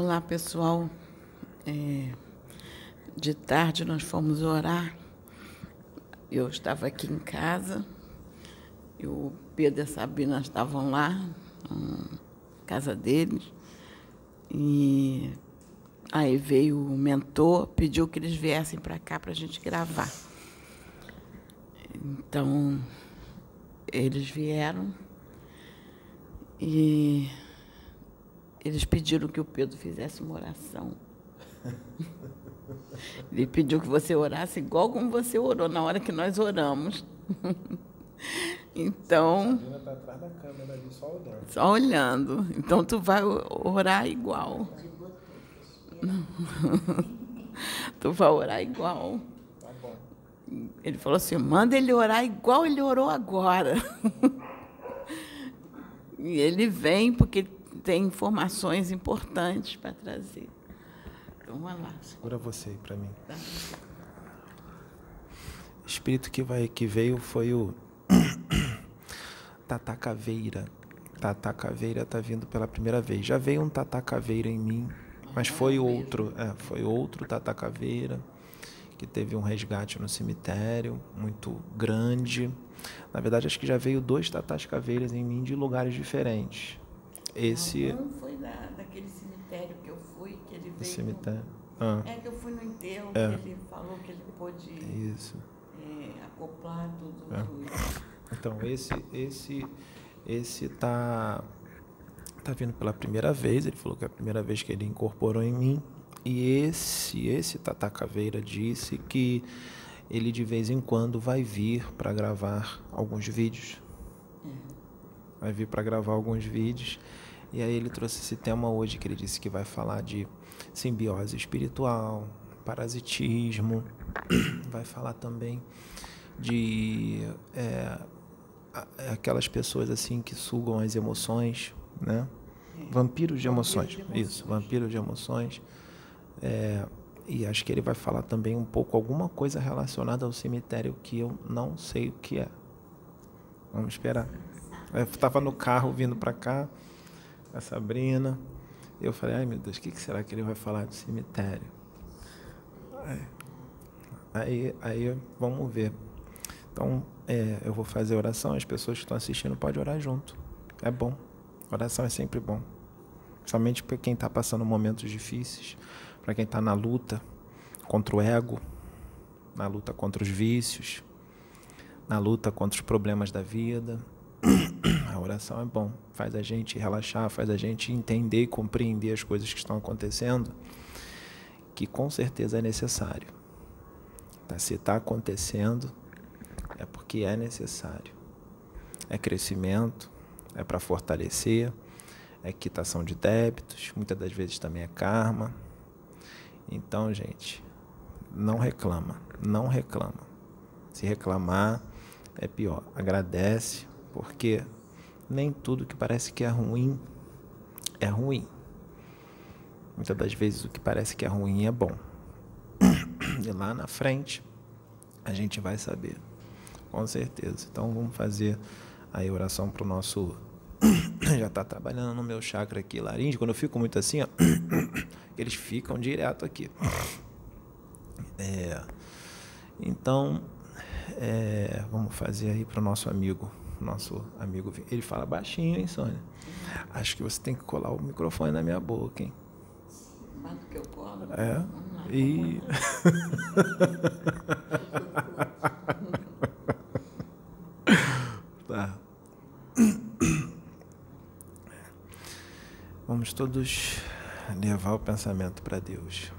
Olá, pessoal. É, de tarde nós fomos orar. Eu estava aqui em casa e o Pedro e a Sabina estavam lá, na casa deles. E aí veio o mentor, pediu que eles viessem para cá para a gente gravar. Então, eles vieram e eles pediram que o Pedro fizesse uma oração. Ele pediu que você orasse igual como você orou na hora que nós oramos. Então. Sabina está atrás da câmera ali, só olhando. Só olhando. Então tu vai orar igual. tu vai orar igual. Tá bom. Ele falou assim: manda ele orar igual ele orou agora. e ele vem porque tem informações importantes para trazer. Então, vamos lá. Segura você aí para mim. O espírito que, vai, que veio foi o Tata Caveira. Tata Caveira tá vindo pela primeira vez. Já veio um Tata Caveira em mim, mas foi outro, é, foi outro Tata Caveira que teve um resgate no cemitério muito grande. Na verdade, acho que já veio dois Tatas Caveiras em mim de lugares diferentes. Esse Não, foi da, daquele cemitério que eu fui, que ele veio. cemitério. Ah, É que eu fui no enterro, É. que ele falou que ele pôde isso. é, acoplar tudo. É. tudo. Então esse esse esse tá tá vindo pela primeira vez, ele falou que é a primeira vez que ele incorporou em mim. E esse esse Tata Caveira disse que ele de vez em quando vai vir para gravar alguns vídeos. Vai vir para gravar alguns vídeos. E aí ele trouxe esse tema hoje que ele disse que vai falar de simbiose espiritual, parasitismo, vai falar também de é, é aquelas pessoas assim que sugam as emoções, né? Vampiros de emoções, de emoções. isso, vampiro de emoções. É, e acho que ele vai falar também um pouco alguma coisa relacionada ao cemitério que eu não sei o que é. Vamos esperar. Eu estava no carro vindo para cá, a Sabrina. Eu falei, ai meu Deus, o que, que será que ele vai falar do cemitério? Aí, aí, aí vamos ver. Então, é, eu vou fazer oração, as pessoas que estão assistindo podem orar junto. É bom. Oração é sempre bom. Somente para quem está passando momentos difíceis, para quem está na luta contra o ego, na luta contra os vícios, na luta contra os problemas da vida. A oração é bom, faz a gente relaxar, faz a gente entender e compreender as coisas que estão acontecendo, que com certeza é necessário. Tá? Se está acontecendo, é porque é necessário. É crescimento, é para fortalecer, é quitação de débitos, muitas das vezes também é karma. Então, gente, não reclama, não reclama. Se reclamar é pior. Agradece, porque nem tudo que parece que é ruim é ruim. Muitas das vezes o que parece que é ruim é bom. E lá na frente a gente vai saber, com certeza. Então vamos fazer aí oração para o nosso. Já está trabalhando no meu chakra aqui, laringe. Quando eu fico muito assim, ó, eles ficam direto aqui. É, então, é, vamos fazer aí para o nosso amigo. Nosso amigo. Ele fala baixinho, hein, Sônia? Acho que você tem que colar o microfone na minha boca, hein? Quanto que eu colo? É. Lá, E. tá. Vamos todos levar o pensamento para Deus,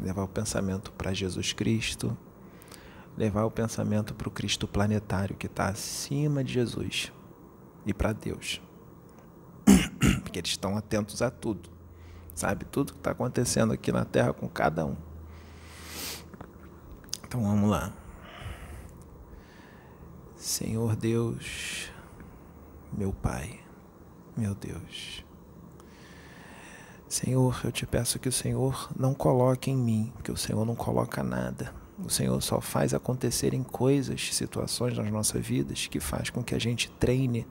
levar o pensamento para Jesus Cristo, levar o pensamento para o Cristo planetário que está acima de Jesus e para Deus, porque eles estão atentos a tudo sabe tudo que está acontecendo aqui na Terra com cada um. Então vamos lá. Senhor Deus, meu Pai, meu Deus. Senhor, eu te peço que o Senhor não coloque em mim, que o Senhor não coloca nada. O Senhor só faz acontecerem coisas, situações nas nossas vidas que faz com que a gente treine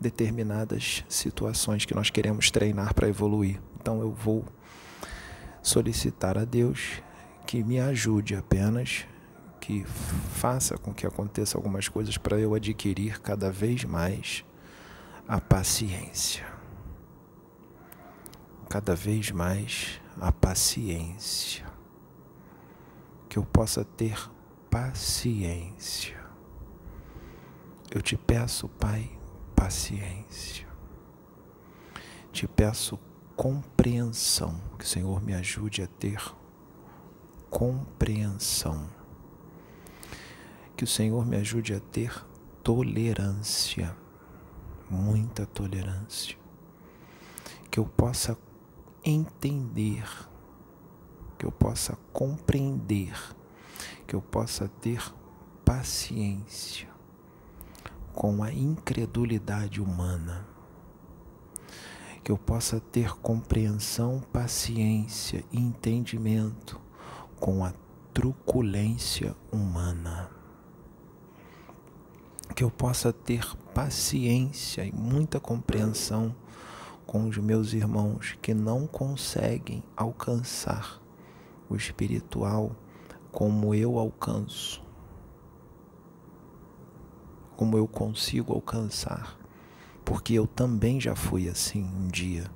determinadas situações que nós queremos treinar para evoluir. Então eu vou solicitar a Deus que me ajude apenas, que faça com que aconteça algumas coisas para eu adquirir cada vez mais a paciência. Cada vez mais a paciência. Que eu possa ter paciência. Eu te peço, Pai, paciência. Te peço compreensão, que o Senhor me ajude a ter compreensão. Que o Senhor me ajude a ter tolerância, muita tolerância. Que eu possa entender, que eu possa compreender, que eu possa ter paciência com a incredulidade humana que eu possa ter compreensão, paciência e entendimento com a truculência humana. Que eu possa ter paciência e muita compreensão com os meus irmãos que não conseguem alcançar o espiritual como eu alcanço, como eu consigo alcançar porque eu também já fui assim um dia.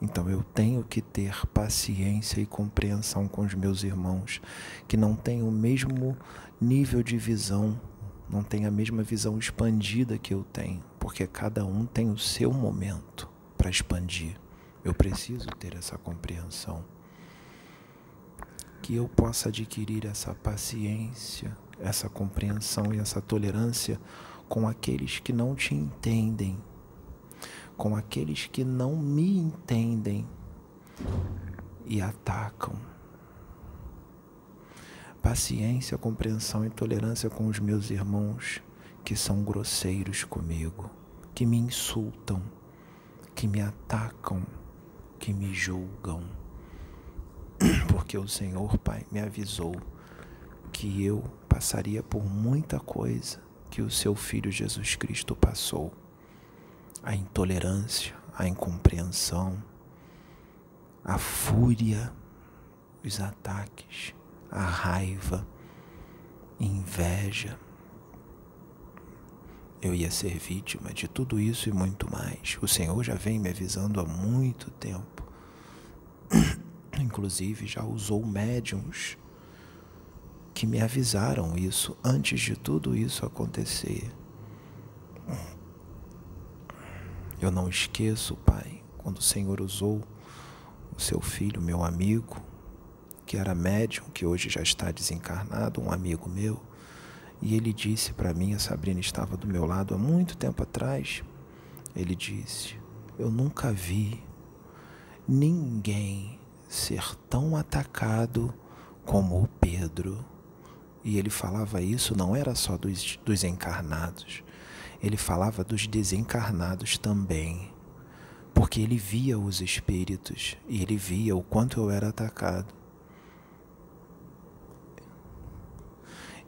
Então eu tenho que ter paciência e compreensão com os meus irmãos que não têm o mesmo nível de visão, não têm a mesma visão expandida que eu tenho, porque cada um tem o seu momento para expandir. Eu preciso ter essa compreensão. Que eu possa adquirir essa paciência, essa compreensão e essa tolerância com aqueles que não te entendem, com aqueles que não me entendem e atacam. Paciência, compreensão e tolerância com os meus irmãos que são grosseiros comigo, que me insultam, que me atacam, que me julgam. Porque o Senhor, Pai, me avisou que eu passaria por muita coisa que o seu filho Jesus Cristo passou. A intolerância, a incompreensão, a fúria, os ataques, a raiva, inveja. Eu ia ser vítima de tudo isso e muito mais. O Senhor já vem me avisando há muito tempo. Inclusive, já usou médiums que me avisaram isso antes de tudo isso acontecer. Eu não esqueço, Pai, quando o Senhor usou o seu filho, meu amigo, que era médium, que hoje já está desencarnado, um amigo meu, e ele disse para mim, a Sabrina estava do meu lado há muito tempo atrás, ele disse: Eu nunca vi ninguém ser tão atacado como o Pedro. E ele falava isso não era só dos, dos encarnados, ele falava dos desencarnados também. Porque ele via os espíritos e ele via o quanto eu era atacado.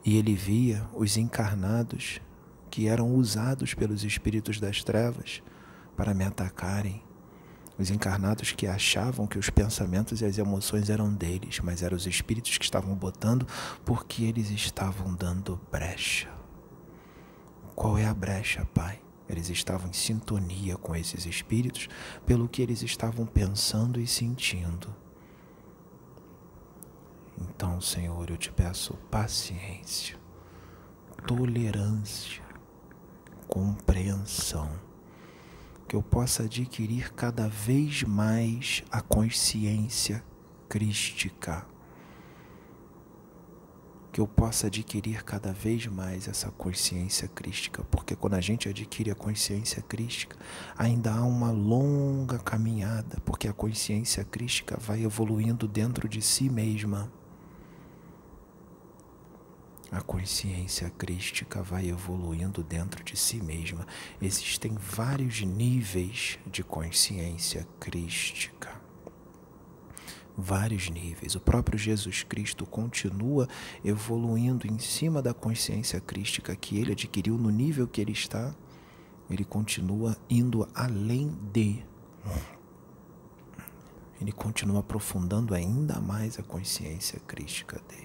E ele via os encarnados que eram usados pelos espíritos das trevas para me atacarem os encarnados que achavam que os pensamentos e as emoções eram deles, mas eram os espíritos que estavam botando porque eles estavam dando brecha. Qual é a brecha, Pai? Eles estavam em sintonia com esses espíritos pelo que eles estavam pensando e sentindo. Então, Senhor, eu te peço paciência, tolerância, compreensão que eu possa adquirir cada vez mais a consciência crística. Que eu possa adquirir cada vez mais essa consciência crística, porque quando a gente adquire a consciência crística, ainda há uma longa caminhada, porque a consciência crística vai evoluindo dentro de si mesma a consciência crística vai evoluindo dentro de si mesma. Existem vários níveis de consciência crística. Vários níveis. O próprio Jesus Cristo continua evoluindo em cima da consciência crística que ele adquiriu no nível que ele está. Ele continua indo além de. ele continua aprofundando ainda mais a consciência crística dele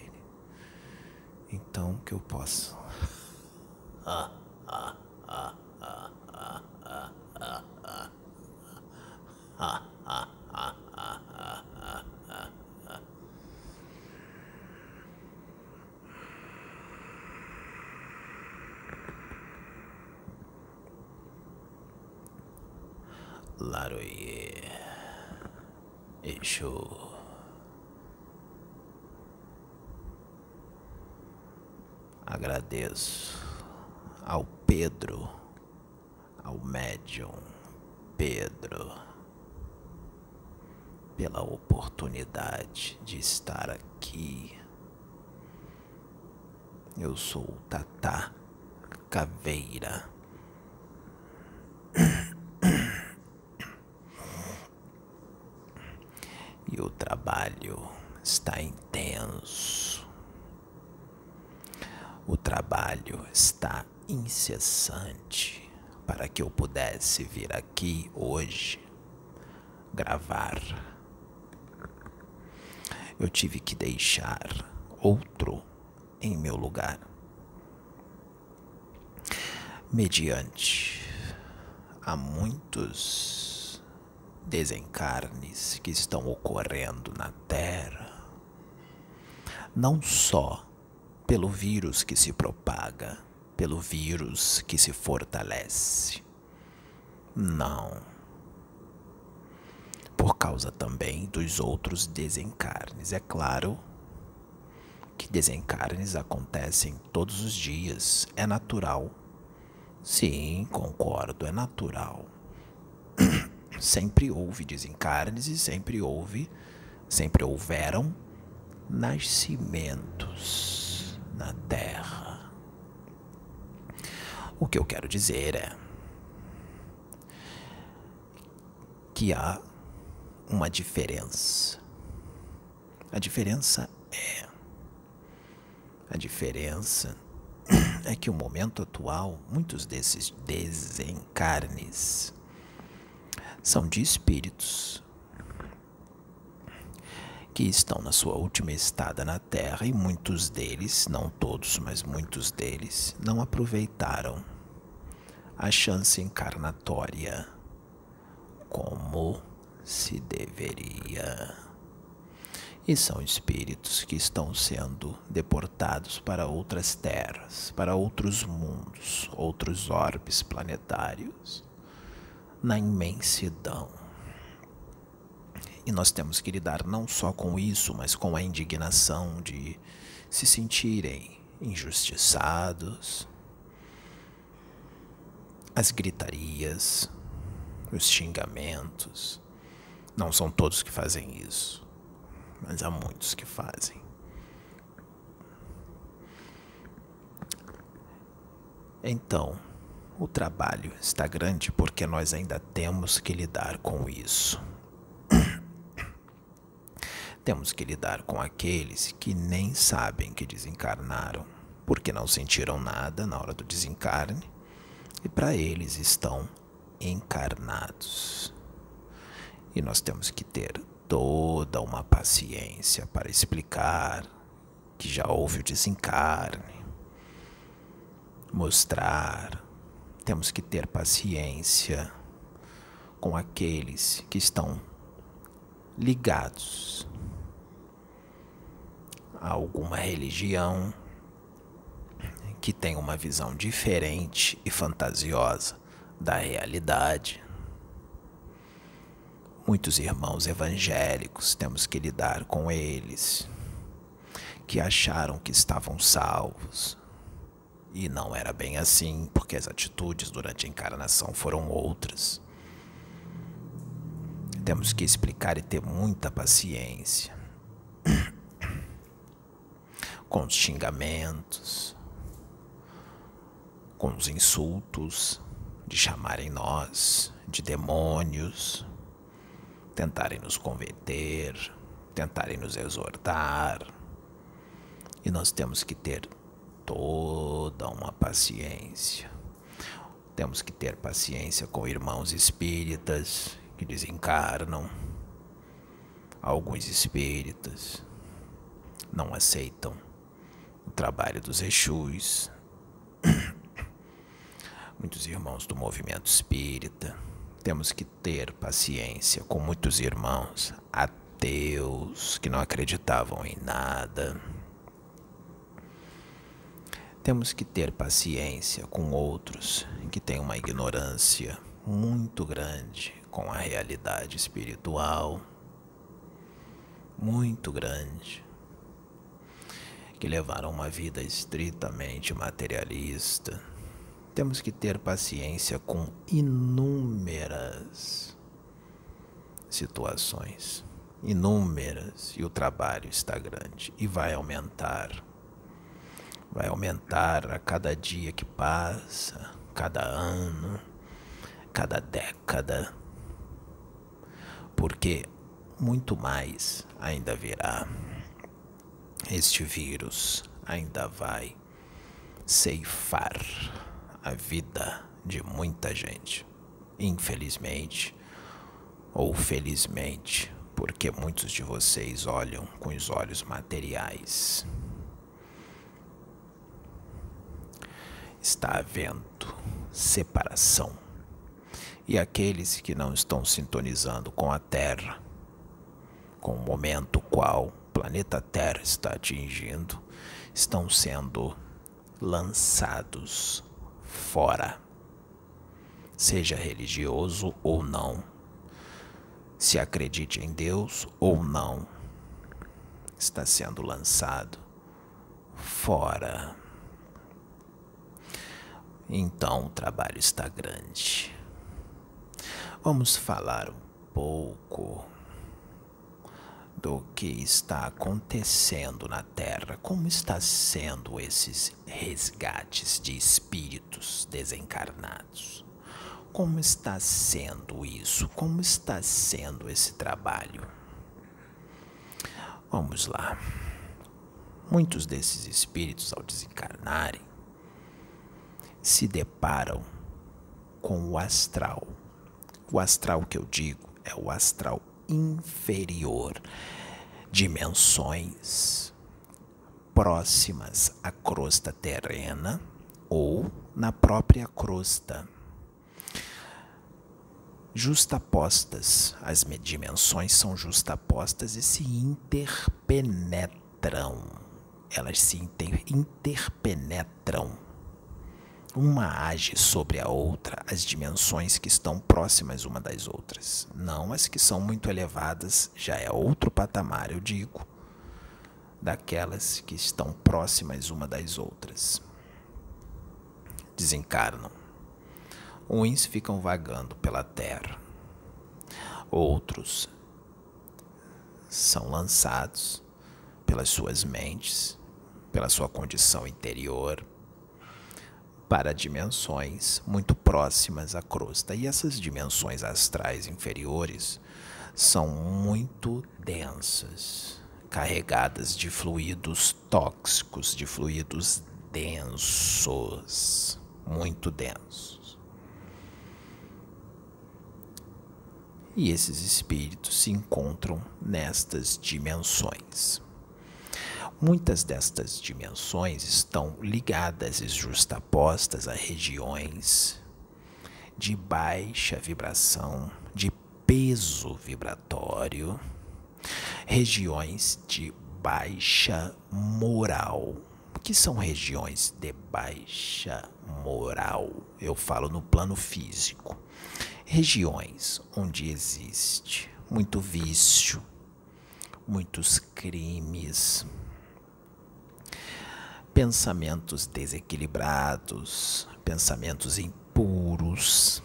então que eu posso. Laroyer. Exu. Agradeço ao Pedro, ao médium Pedro, pela oportunidade de estar aqui. Eu sou o Tata Caveira. e o trabalho está intenso. O trabalho está incessante para que eu pudesse vir aqui hoje gravar. Eu tive que deixar outro em meu lugar. Mediante a muitos desencarnes que estão ocorrendo na Terra, não só pelo vírus que se propaga, pelo vírus que se fortalece. Não. Por causa também dos outros desencarnes. É claro que desencarnes acontecem todos os dias. É natural. Sim, concordo, é natural sempre houve desencarnes e sempre houve, sempre houveram nascimentos na Terra. O que eu quero dizer é que há uma diferença. A diferença é a diferença é que o momento atual, muitos desses desencarnes são de espíritos que estão na sua última estada na Terra e muitos deles, não todos, mas muitos deles, não aproveitaram a chance encarnatória como se deveria. E são espíritos que estão sendo deportados para outras terras, para outros mundos, outros orbes planetários na imensidão. E nós temos que lidar não só com isso, mas com a indignação de se sentirem injustiçados, as gritarias, os xingamentos. Não são todos que fazem isso, mas há muitos que fazem. Então, o trabalho está grande porque nós ainda temos que lidar com isso. Temos que lidar com aqueles que nem sabem que desencarnaram, porque não sentiram nada na hora do desencarne e para eles estão encarnados. E nós temos que ter toda uma paciência para explicar que já houve o desencarne, mostrar temos que ter paciência com aqueles que estão ligados a alguma religião que tem uma visão diferente e fantasiosa da realidade. Muitos irmãos evangélicos temos que lidar com eles, que acharam que estavam salvos, e não era bem assim, porque as atitudes durante a encarnação foram outras. Temos que explicar e ter muita paciência com os xingamentos, com os insultos de chamarem nós de demônios, tentarem nos converter, tentarem nos exortar. E nós temos que ter toda uma paciência. Temos que ter paciência com irmãos espíritas que desencarnam, Alguns espíritas não aceitam o trabalho dos Exus. Muitos irmãos do movimento espírita. Temos que ter paciência com muitos irmãos ateus que não acreditavam em nada. Temos que ter paciência com outros que têm uma ignorância muito grande com a realidade espiritual, muito grande, que levaram uma vida estritamente materialista. Temos que ter paciência com inúmeras situações, inúmeras, e o trabalho está grande e vai aumentar. Vai aumentar a cada dia que passa, cada ano cada década, porque muito mais ainda virá. Este vírus ainda vai ceifar a vida de muita gente, infelizmente ou felizmente, porque muitos de vocês olham com os olhos materiais. Está havendo separação e aqueles que não estão sintonizando com a Terra, com o momento qual planeta Terra está atingindo, estão sendo lançados fora, seja religioso ou não, se acredite em Deus ou não, está sendo lançado fora. Então o trabalho está grande. Vamos falar um pouco do que está acontecendo na Terra, como está sendo esses resgates de espíritos desencarnados. Como está sendo isso? Como está sendo esse trabalho? Vamos lá. Muitos desses espíritos, ao desencarnarem, se deparam com o astral o astral que eu digo é o astral inferior, dimensões próximas à crosta terrena ou na própria crosta. Justapostas, as dimensões são justapostas e se interpenetram. Elas se inter interpenetram uma age sobre a outra as dimensões que estão próximas uma das outras. Não as que são muito elevadas, já é outro patamar, eu digo, daquelas que estão próximas uma das outras. Desencarnam. Uns ficam vagando pela terra, outros são lançados pelas suas mentes, pela sua condição interior para dimensões muito próximas à crosta. E essas dimensões astrais inferiores são muito densas, carregadas de fluidos tóxicos, de fluidos densos, muito densos. E esses espíritos se encontram nestas dimensões. Muitas destas dimensões estão ligadas e justapostas a regiões de baixa vibração, de peso vibratório, regiões de baixa moral. O que são regiões de baixa moral? Eu falo no plano físico. Regiões onde existe muito vício, muitos crimes, pensamentos desequilibrados, pensamentos impuros,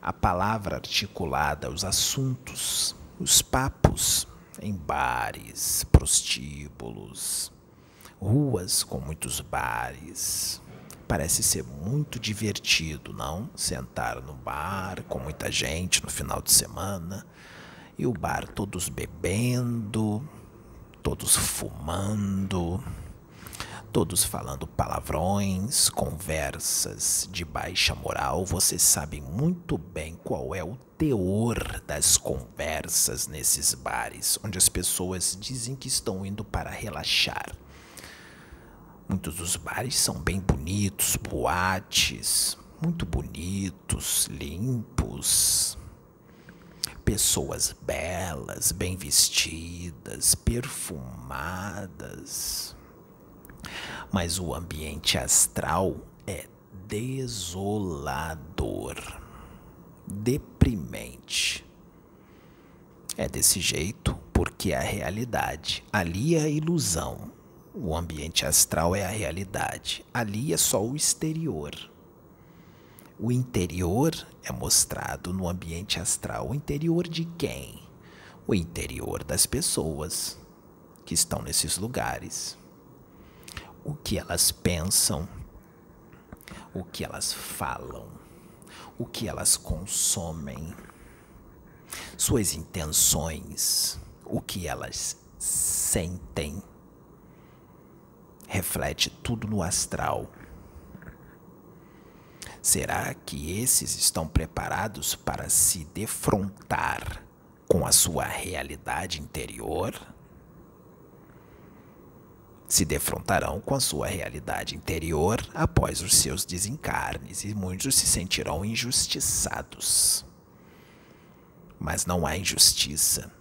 a palavra articulada, os assuntos, os papos em bares, prostíbulos, ruas com muitos bares. Parece ser muito divertido, não? Sentar no bar com muita gente no final de semana e o bar todos bebendo, todos fumando todos falando palavrões, conversas de baixa moral. Vocês sabem muito bem qual é o teor das conversas nesses bares, onde as pessoas dizem que estão indo para relaxar. Muitos dos bares são bem bonitos, boates, muito bonitos, limpos. Pessoas belas, bem vestidas, perfumadas mas o ambiente astral é desolador, deprimente. É desse jeito porque é a realidade, ali é a ilusão. O ambiente astral é a realidade, ali é só o exterior. O interior é mostrado no ambiente astral. O interior de quem? O interior das pessoas que estão nesses lugares o que elas pensam, o que elas falam, o que elas consomem, suas intenções, o que elas sentem. Reflete tudo no astral. Será que esses estão preparados para se defrontar com a sua realidade interior? Se defrontarão com a sua realidade interior após os seus desencarnes e muitos se sentirão injustiçados. Mas não há injustiça.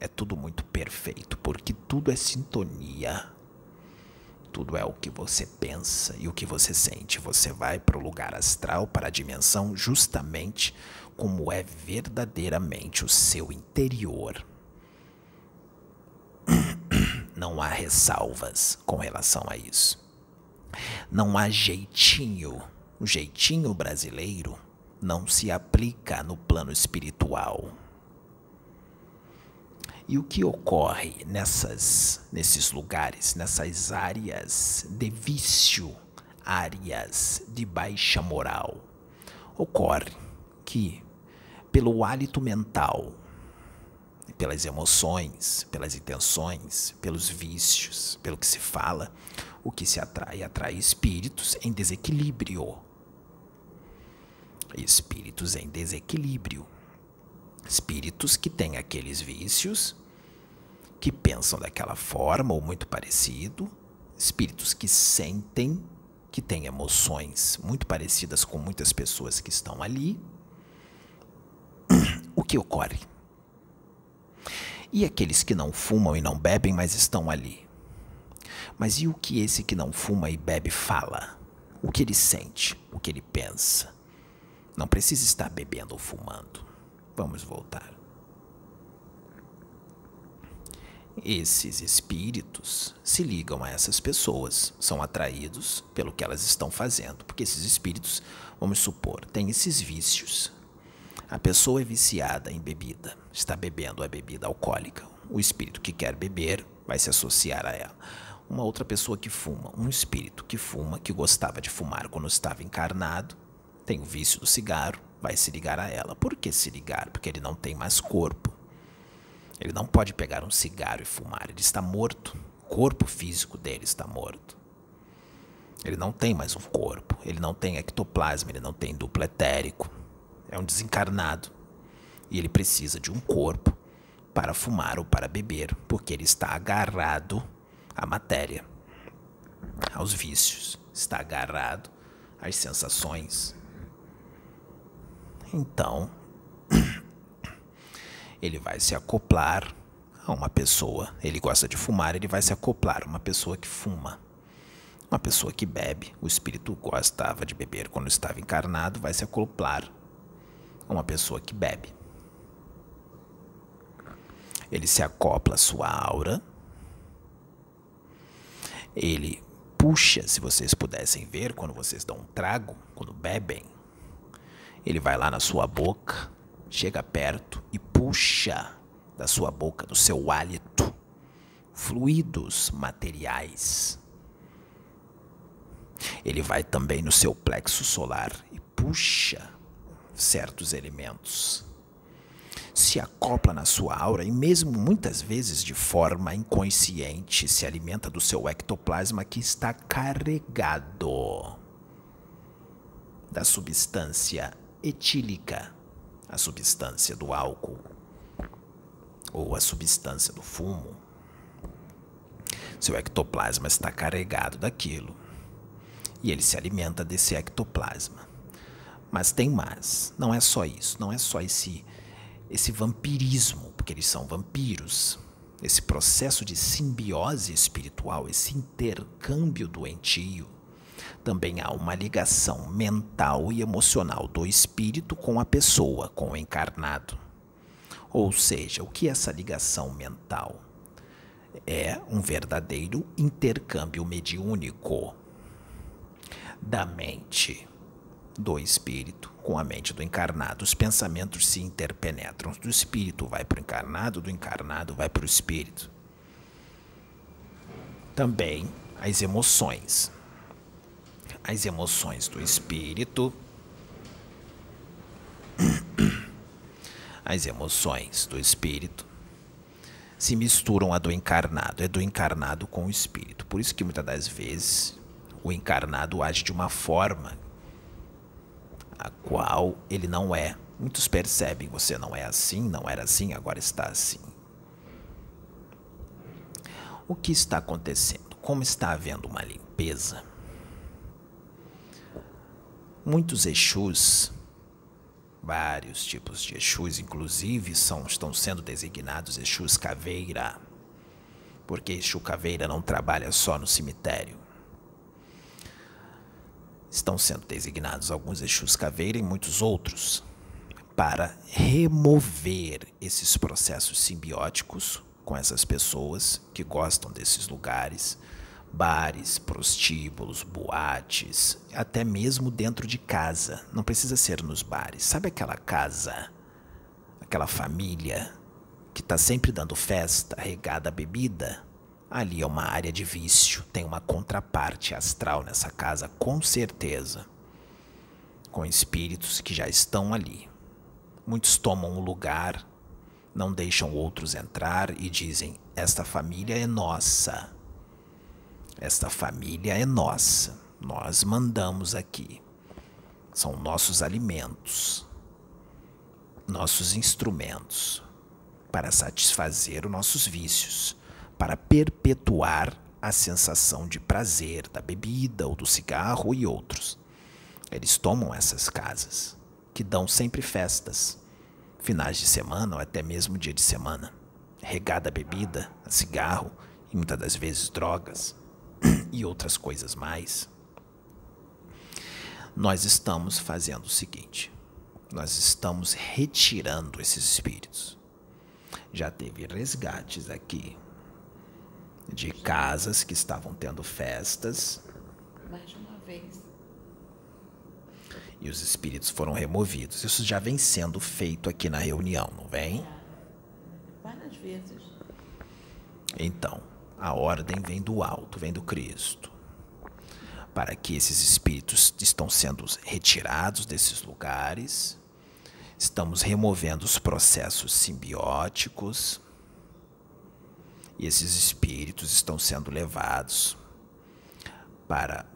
É tudo muito perfeito, porque tudo é sintonia. Tudo é o que você pensa e o que você sente. Você vai para o lugar astral, para a dimensão, justamente como é verdadeiramente o seu interior não há ressalvas com relação a isso. Não há jeitinho. O jeitinho brasileiro não se aplica no plano espiritual. E o que ocorre nessas, nesses lugares, nessas áreas de vício, áreas de baixa moral? Ocorre que, pelo hálito mental, pelas emoções, pelas intenções, pelos vícios, pelo que se fala, o que se atrai atrai espíritos em desequilíbrio. Espíritos em desequilíbrio. Espíritos que têm aqueles vícios, que pensam daquela forma ou muito parecido, espíritos que sentem, que têm emoções muito parecidas com muitas pessoas que estão ali. O que ocorre? E aqueles que não fumam e não bebem, mas estão ali? Mas e o que esse que não fuma e bebe fala? O que ele sente? O que ele pensa? Não precisa estar bebendo ou fumando. Vamos voltar. Esses espíritos se ligam a essas pessoas, são atraídos pelo que elas estão fazendo, porque esses espíritos, vamos supor, têm esses vícios, a pessoa é viciada em bebida, está bebendo a bebida alcoólica. O espírito que quer beber vai se associar a ela. Uma outra pessoa que fuma, um espírito que fuma, que gostava de fumar quando estava encarnado, tem o vício do cigarro, vai se ligar a ela. Por que se ligar? Porque ele não tem mais corpo. Ele não pode pegar um cigarro e fumar, ele está morto. O corpo físico dele está morto. Ele não tem mais um corpo, ele não tem ectoplasma, ele não tem duplo etérico é um desencarnado e ele precisa de um corpo para fumar ou para beber, porque ele está agarrado à matéria, aos vícios, está agarrado às sensações. Então, ele vai se acoplar a uma pessoa. Ele gosta de fumar, ele vai se acoplar a uma pessoa que fuma. Uma pessoa que bebe, o espírito gostava de beber quando estava encarnado, vai se acoplar uma pessoa que bebe. Ele se acopla à sua aura. Ele puxa, se vocês pudessem ver, quando vocês dão um trago, quando bebem, ele vai lá na sua boca, chega perto e puxa da sua boca, do seu hálito, fluidos materiais. Ele vai também no seu plexo solar e puxa certos elementos. se acopla na sua aura e, mesmo muitas vezes de forma inconsciente, se alimenta do seu ectoplasma que está carregado da substância etílica, a substância do álcool ou a substância do fumo. Seu ectoplasma está carregado daquilo e ele se alimenta desse ectoplasma. Mas tem mais, não é só isso, não é só esse esse vampirismo, porque eles são vampiros. Esse processo de simbiose espiritual, esse intercâmbio doentio. Também há uma ligação mental e emocional do espírito com a pessoa, com o encarnado. Ou seja, o que é essa ligação mental? É um verdadeiro intercâmbio mediúnico da mente do espírito com a mente do encarnado. Os pensamentos se interpenetram. Do espírito vai para o encarnado, do encarnado vai para o espírito. Também as emoções. As emoções do espírito. As emoções do espírito se misturam a do encarnado, é do encarnado com o espírito. Por isso que muitas das vezes o encarnado age de uma forma a qual ele não é. Muitos percebem, você não é assim, não era assim, agora está assim. O que está acontecendo? Como está havendo uma limpeza? Muitos Exus, vários tipos de Exus, inclusive, são, estão sendo designados Exus Caveira, porque Exu Caveira não trabalha só no cemitério. Estão sendo designados alguns Exus Caveira e muitos outros para remover esses processos simbióticos com essas pessoas que gostam desses lugares, bares, prostíbulos, boates, até mesmo dentro de casa. Não precisa ser nos bares. Sabe aquela casa, aquela família que está sempre dando festa, regada bebida? Ali é uma área de vício, tem uma contraparte astral nessa casa, com certeza. Com espíritos que já estão ali. Muitos tomam o lugar, não deixam outros entrar e dizem: Esta família é nossa. Esta família é nossa. Nós mandamos aqui. São nossos alimentos, nossos instrumentos para satisfazer os nossos vícios para perpetuar a sensação de prazer da bebida ou do cigarro e outros. Eles tomam essas casas, que dão sempre festas, finais de semana ou até mesmo dia de semana, regada a bebida, a cigarro e muitas das vezes drogas e outras coisas mais. Nós estamos fazendo o seguinte: nós estamos retirando esses espíritos. Já teve resgates aqui de casas que estavam tendo festas. Mais uma vez. E os espíritos foram removidos. Isso já vem sendo feito aqui na reunião, não vem? Várias vezes. Então, a ordem vem do alto, vem do Cristo. Para que esses espíritos estão sendo retirados desses lugares, estamos removendo os processos simbióticos, e esses espíritos estão sendo levados para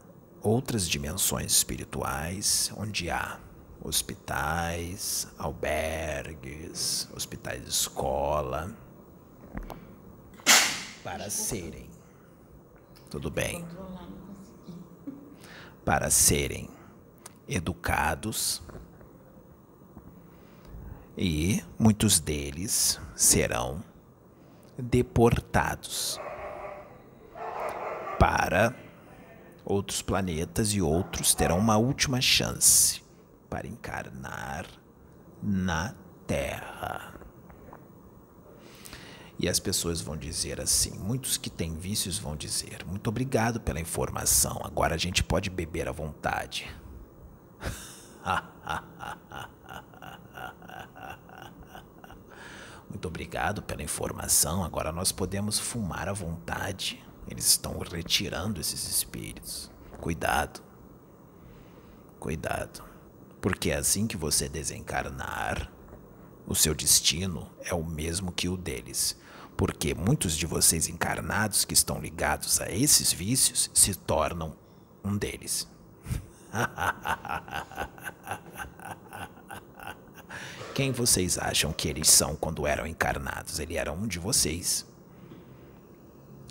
outras dimensões espirituais, onde há hospitais, albergues, hospitais de escola, para serem. Tudo bem. Para serem educados e muitos deles serão deportados para outros planetas e outros terão uma última chance para encarnar na Terra. E as pessoas vão dizer assim, muitos que têm vícios vão dizer: Muito obrigado pela informação, agora a gente pode beber à vontade. Muito obrigado pela informação. Agora nós podemos fumar à vontade. Eles estão retirando esses espíritos. Cuidado. Cuidado. Porque assim que você desencarnar, O seu destino é o mesmo que o deles, porque muitos de vocês encarnados que estão ligados a esses vícios se tornam um deles. Quem vocês acham que eles são quando eram encarnados? Ele era um de vocês.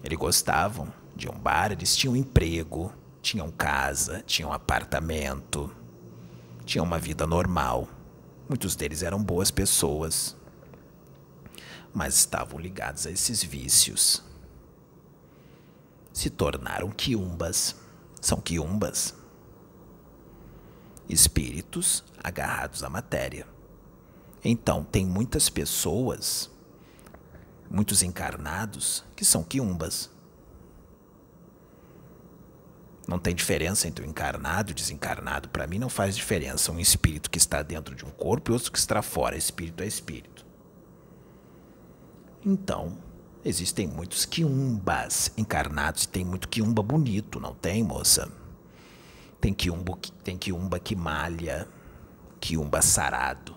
Eles gostavam de um bar, eles tinham emprego, tinham casa, tinham apartamento, tinham uma vida normal. Muitos deles eram boas pessoas, mas estavam ligados a esses vícios. Se tornaram quiumbas. São quiumbas. Espíritos agarrados à matéria. Então, tem muitas pessoas, muitos encarnados, que são quiumbas. Não tem diferença entre o encarnado e o desencarnado. Para mim, não faz diferença um espírito que está dentro de um corpo e outro que está fora. Espírito é espírito. Então, existem muitos quiumbas encarnados e tem muito quiumba bonito, não tem, moça? Tem quiumba, tem quiumba que malha, quiumba sarado.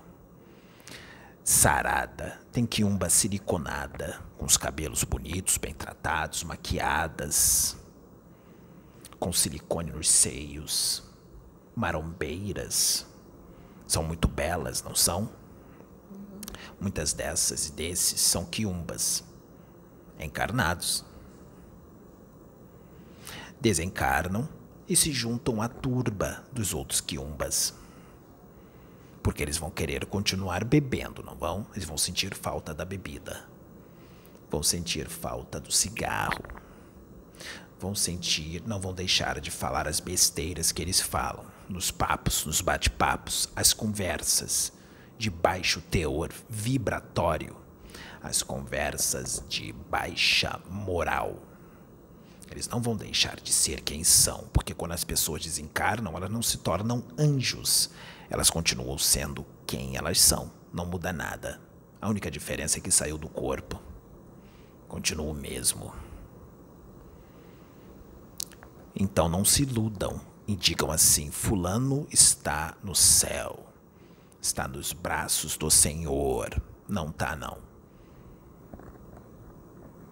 Sarada, tem quiumba siliconada, com os cabelos bonitos, bem tratados, maquiadas, com silicone nos seios, marombeiras. São muito belas, não são? Muitas dessas e desses são quiumbas, encarnados. Desencarnam e se juntam à turba dos outros quiumbas. Porque eles vão querer continuar bebendo, não vão? Eles vão sentir falta da bebida. Vão sentir falta do cigarro, vão sentir, não vão deixar de falar as besteiras que eles falam, nos papos, nos bate-papos, as conversas de baixo teor vibratório, as conversas de baixa moral. Eles não vão deixar de ser quem são, porque quando as pessoas desencarnam, elas não se tornam anjos. Elas continuam sendo quem elas são. Não muda nada. A única diferença é que saiu do corpo. Continua o mesmo. Então não se iludam digam assim: Fulano está no céu, está nos braços do Senhor. Não tá, não.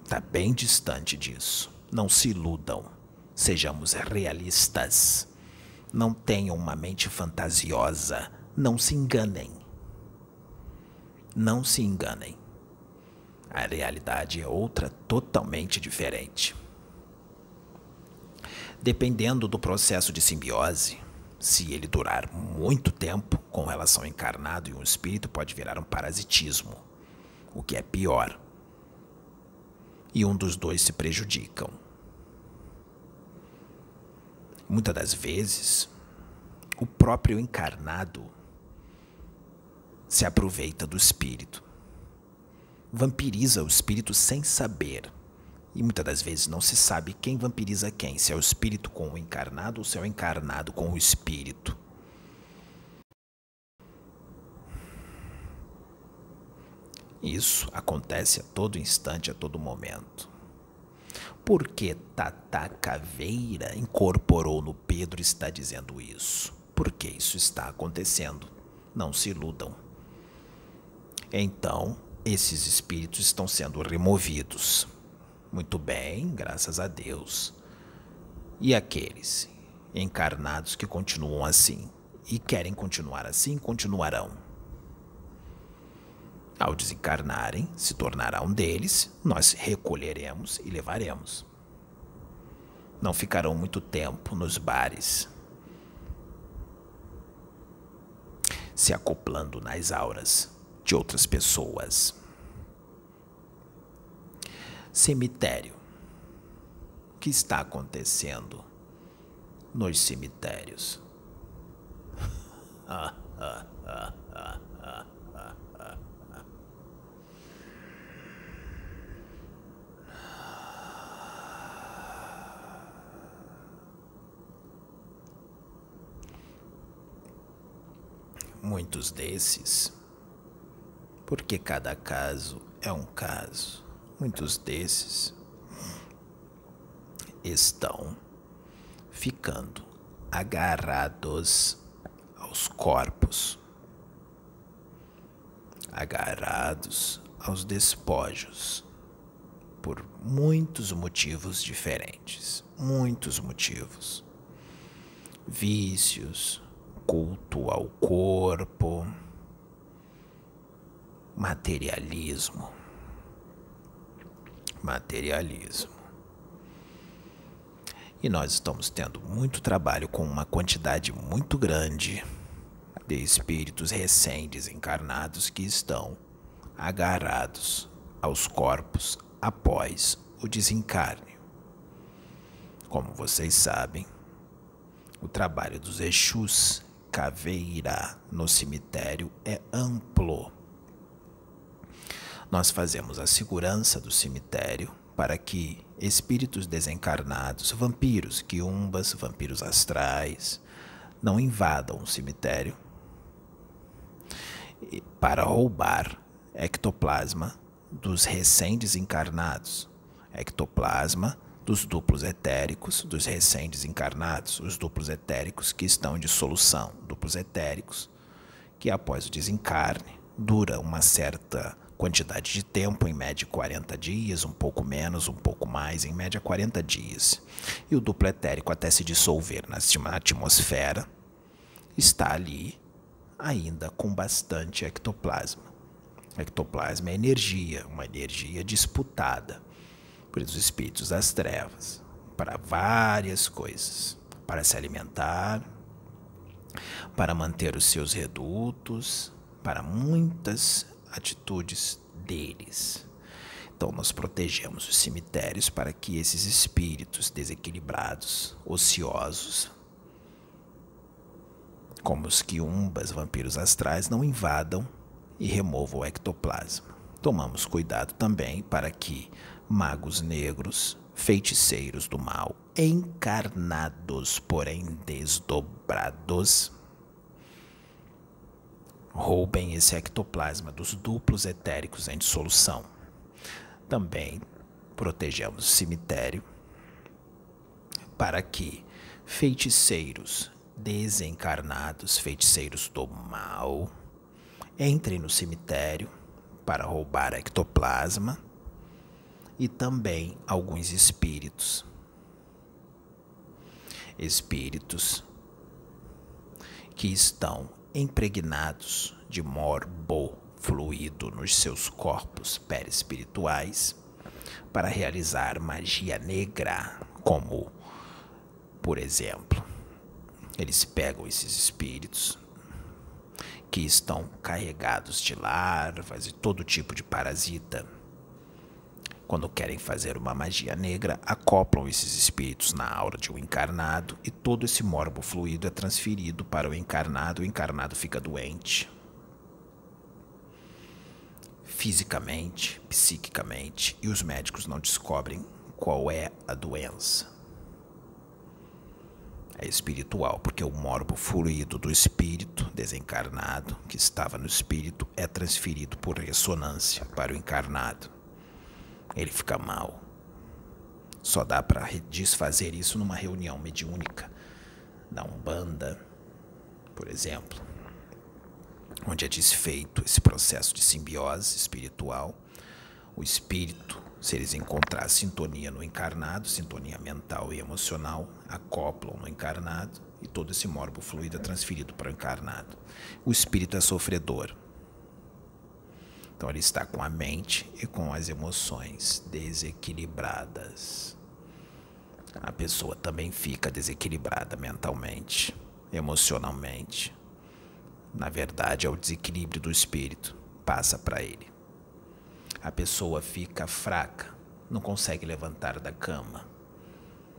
Está bem distante disso. Não se iludam. Sejamos realistas. Não tenham uma mente fantasiosa. Não se enganem. Não se enganem. A realidade é outra totalmente diferente. Dependendo do processo de simbiose, se ele durar muito tempo com relação ao encarnado e um espírito, pode virar um parasitismo, o que é pior. E um dos dois se prejudicam. Muitas das vezes, o próprio encarnado se aproveita do espírito, vampiriza o espírito sem saber e muitas das vezes não se sabe quem vampiriza quem, se é o espírito com o encarnado ou se é o encarnado com o espírito. Isso acontece a todo instante, a todo momento. Por que Tata Caveira incorporou no Pedro está dizendo isso? Por que isso está acontecendo? Não se iludam. Então, esses espíritos estão sendo removidos. Muito bem, graças a Deus. E aqueles encarnados que continuam assim e querem continuar assim, continuarão. Ao desencarnarem, se tornará um deles, nós recolheremos e levaremos. Não ficarão muito tempo nos bares, se acoplando nas auras de outras pessoas. Cemitério. O que está acontecendo nos cemitérios? Muitos desses, porque cada caso é um caso muitos desses estão ficando agarrados aos corpos, agarrados aos despojos por muitos motivos diferentes, muitos motivos. Vícios, culto ao corpo, materialismo. Materialismo. E nós estamos tendo muito trabalho com uma quantidade muito grande de espíritos recém-desencarnados que estão agarrados aos corpos após o desencarne. Como vocês sabem, o trabalho dos Exus Caveira no cemitério é amplo. Nós fazemos a segurança do cemitério para que espíritos desencarnados, vampiros, quiumbas, vampiros astrais, não invadam o cemitério para roubar ectoplasma dos recém-desencarnados, ectoplasma dos duplos etéricos dos recém-desencarnados, os duplos etéricos que estão em dissolução, duplos etéricos que após o desencarne dura uma certa quantidade de tempo, em média 40 dias, um pouco menos, um pouco mais, em média 40 dias. E o duplo etérico, até se dissolver na atmosfera, está ali ainda com bastante ectoplasma. Ectoplasma é energia, uma energia disputada por os espíritos das trevas para várias coisas, para se alimentar, para manter os seus redutos, para muitas atitudes deles. Então, nós protegemos os cemitérios para que esses espíritos desequilibrados, ociosos, como os quiumbas, vampiros astrais, não invadam e removam o ectoplasma. Tomamos cuidado também para que magos negros, feiticeiros do mal, encarnados, porém desdobrados, roubem esse ectoplasma dos duplos etéricos em dissolução. Também protegemos o cemitério para que feiticeiros desencarnados, feiticeiros do mal, entrem no cemitério para roubar ectoplasma e também alguns espíritos. Espíritos que estão impregnados de morbo fluido nos seus corpos perispirituais para realizar magia negra, como, por exemplo, eles pegam esses espíritos que estão carregados de larvas e todo tipo de parasita. Quando querem fazer uma magia negra, acoplam esses espíritos na aura de um encarnado e todo esse morbo fluido é transferido para o encarnado, o encarnado fica doente. Fisicamente, psiquicamente, e os médicos não descobrem qual é a doença é espiritual, porque o morbo fluido do espírito desencarnado que estava no espírito é transferido por ressonância para o encarnado. Ele fica mal. Só dá para desfazer isso numa reunião mediúnica da Umbanda, por exemplo, onde é desfeito esse processo de simbiose espiritual. O espírito se eles encontrar sintonia no encarnado, sintonia mental e emocional, acoplam no encarnado e todo esse morbo fluido é transferido para o encarnado. O espírito é sofredor. Então ele está com a mente e com as emoções desequilibradas. A pessoa também fica desequilibrada mentalmente, emocionalmente. Na verdade, é o desequilíbrio do espírito passa para ele a pessoa fica fraca, não consegue levantar da cama.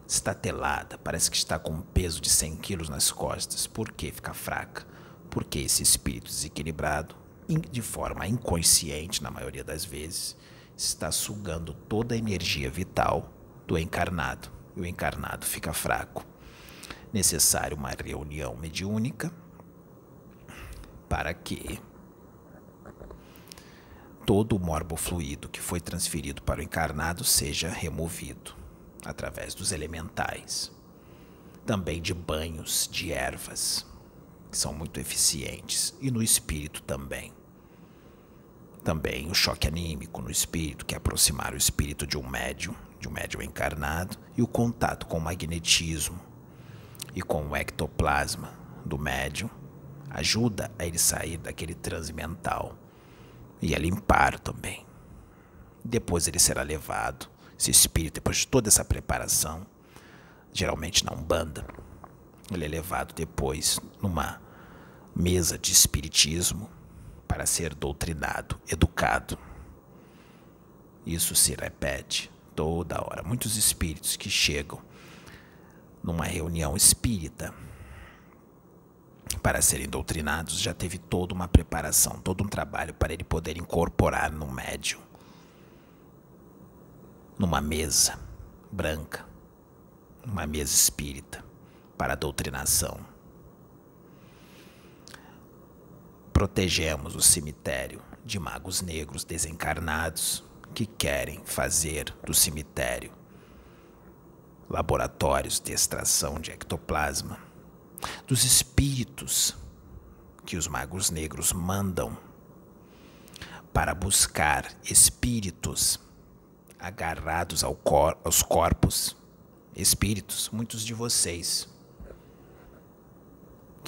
Está telada, parece que está com um peso de 100 quilos nas costas. Por que fica fraca? Porque esse espírito desequilibrado, de forma inconsciente na maioria das vezes, está sugando toda a energia vital do encarnado. E o encarnado fica fraco. Necessário uma reunião mediúnica para que todo o morbo fluido que foi transferido para o encarnado seja removido através dos elementais. Também de banhos de ervas, que são muito eficientes, e no espírito também. Também o choque anímico no espírito, que é aproximar o espírito de um médium, de um médium encarnado, e o contato com o magnetismo e com o ectoplasma do médium ajuda a ele sair daquele transe mental e a limpar também. Depois ele será levado, esse espírito, depois de toda essa preparação, geralmente na Umbanda, ele é levado depois numa mesa de espiritismo para ser doutrinado, educado. Isso se repete toda hora. Muitos espíritos que chegam numa reunião espírita para serem doutrinados já teve toda uma preparação, todo um trabalho para ele poder incorporar no médium, numa mesa branca, numa mesa espírita para doutrinação. Protegemos o cemitério de magos negros desencarnados que querem fazer do cemitério laboratórios de extração de ectoplasma, dos espíritos que os magos negros mandam para buscar espíritos agarrados ao cor aos corpos, espíritos, muitos de vocês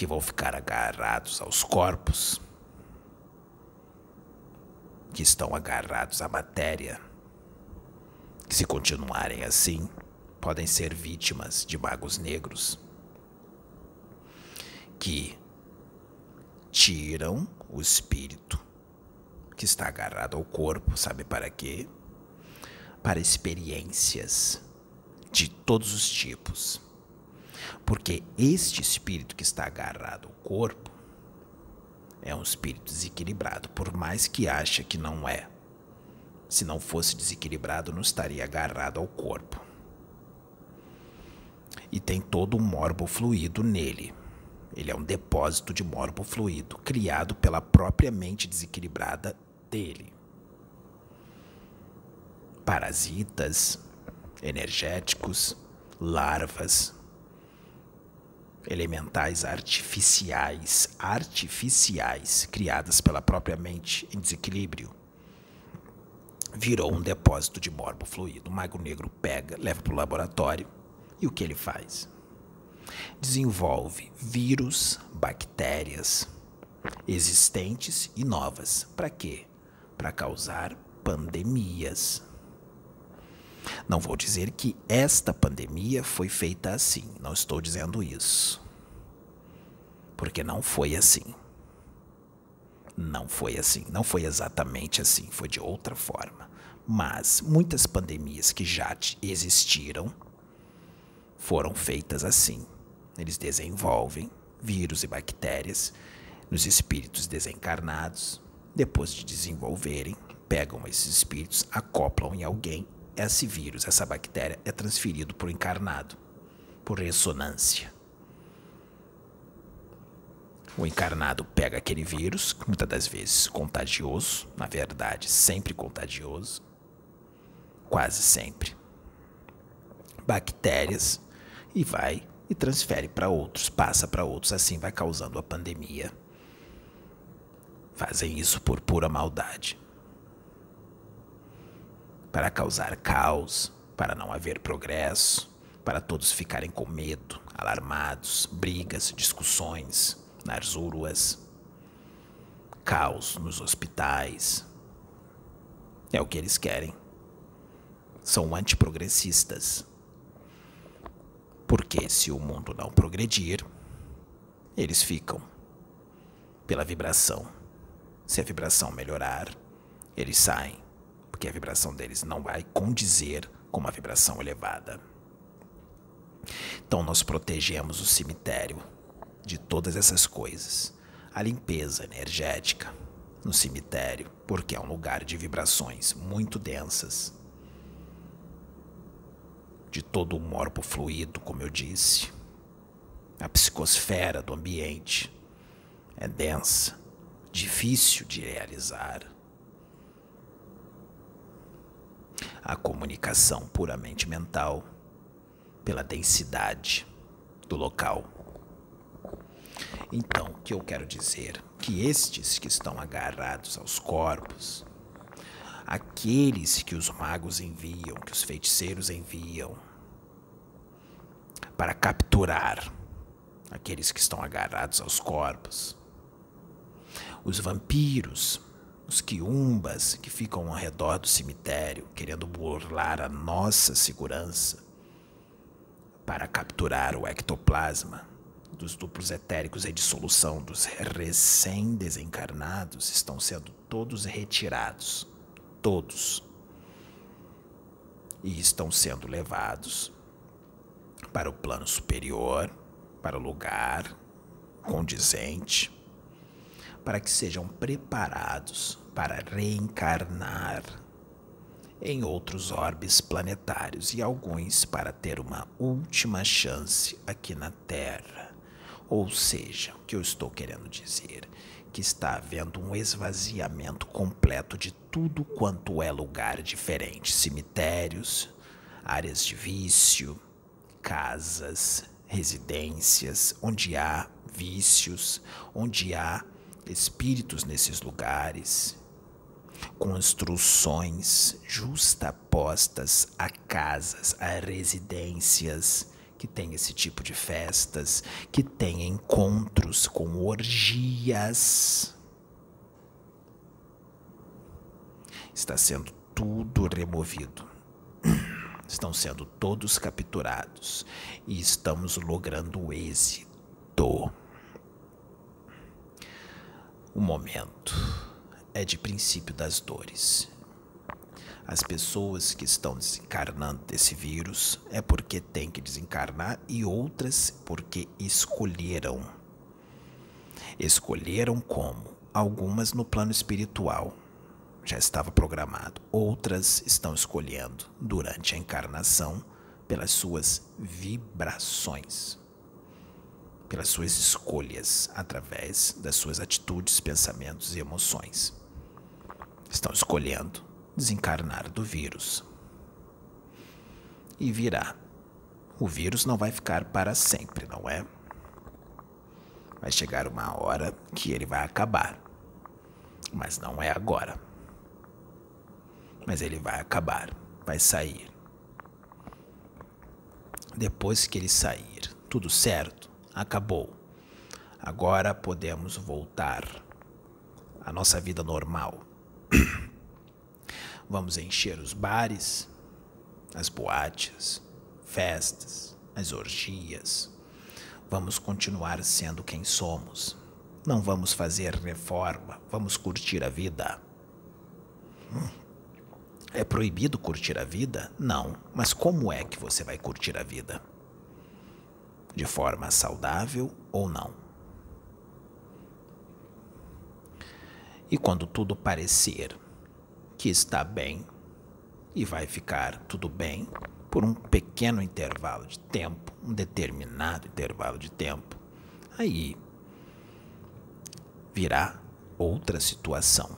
que vão ficar agarrados aos corpos, que estão agarrados à matéria, que se continuarem assim, podem ser vítimas de magos negros que tiram o espírito que está agarrado ao corpo, sabe para quê? Para experiências de todos os tipos. Porque este espírito que está agarrado ao corpo é um espírito desequilibrado, por mais que ache que não é. Se não fosse desequilibrado, não estaria agarrado ao corpo e tem todo um morbo fluido nele. Ele é um depósito de morbo fluido criado pela própria mente desequilibrada dele. Parasitas, energéticos, larvas, elementais artificiais, artificiais, criadas pela própria mente em desequilíbrio. Virou um depósito de morbo fluido. O mago negro pega, leva para o laboratório e o que ele faz? Desenvolve vírus, bactérias existentes e novas. Para quê? Para causar pandemias. Não vou dizer que esta pandemia foi feita assim, não estou dizendo isso. Porque não foi assim. Não foi assim, não foi exatamente assim, foi de outra forma. Mas muitas pandemias que já existiram foram feitas assim. Eles desenvolvem vírus e bactérias nos espíritos desencarnados. Depois de desenvolverem, pegam esses espíritos, acoplam em alguém. Esse vírus, essa bactéria é transferido para o encarnado por ressonância. O encarnado pega aquele vírus, muitas das vezes contagioso, na verdade, sempre contagioso, quase sempre. Bactérias e vai e transfere para outros, passa para outros, assim vai causando a pandemia. Fazem isso por pura maldade. Para causar caos, para não haver progresso, para todos ficarem com medo, alarmados, brigas, discussões nas ruas, caos nos hospitais. É o que eles querem. São antiprogressistas. Porque se o mundo não progredir, eles ficam pela vibração. Se a vibração melhorar, eles saem, porque a vibração deles não vai condizer com uma vibração elevada. Então nós protegemos o cemitério de todas essas coisas. A limpeza energética no cemitério, porque é um lugar de vibrações muito densas de todo o morbo fluido, como eu disse. A psicosfera do ambiente é densa, difícil de realizar. A comunicação puramente mental, pela densidade do local. Então, o que eu quero dizer? que estes que estão agarrados aos corpos, aqueles que os magos enviam, que os feiticeiros enviam, para capturar aqueles que estão agarrados aos corpos, os vampiros, os quiumbas que ficam ao redor do cemitério querendo burlar a nossa segurança para capturar o ectoplasma dos duplos etéricos em dissolução dos recém-desencarnados estão sendo todos retirados. Todos. E estão sendo levados para o plano superior, para o lugar condizente, para que sejam preparados para reencarnar em outros orbes planetários e alguns para ter uma última chance aqui na Terra. Ou seja, o que eu estou querendo dizer? Que está havendo um esvaziamento completo de tudo quanto é lugar diferente, cemitérios, áreas de vício, casas, residências, onde há vícios, onde há espíritos nesses lugares, construções justapostas a casas, a residências que tem esse tipo de festas, que tem encontros com orgias. Está sendo tudo removido. Estão sendo todos capturados e estamos logrando êxito. O momento é de princípio das dores. As pessoas que estão desencarnando desse vírus é porque têm que desencarnar e outras porque escolheram. Escolheram como? Algumas no plano espiritual, já estava programado. Outras estão escolhendo durante a encarnação pelas suas vibrações, pelas suas escolhas, através das suas atitudes, pensamentos e emoções. Estão escolhendo desencarnar do vírus. E virá. O vírus não vai ficar para sempre, não é? Vai chegar uma hora que ele vai acabar. Mas não é agora. Mas ele vai acabar, vai sair. Depois que ele sair, tudo certo, acabou. Agora podemos voltar à nossa vida normal. Vamos encher os bares, as boates, festas, as orgias. Vamos continuar sendo quem somos. Não vamos fazer reforma, vamos curtir a vida. Hum. É proibido curtir a vida? Não. Mas como é que você vai curtir a vida? De forma saudável ou não? E quando tudo parecer que está bem e vai ficar tudo bem por um pequeno intervalo de tempo, um determinado intervalo de tempo. Aí virá outra situação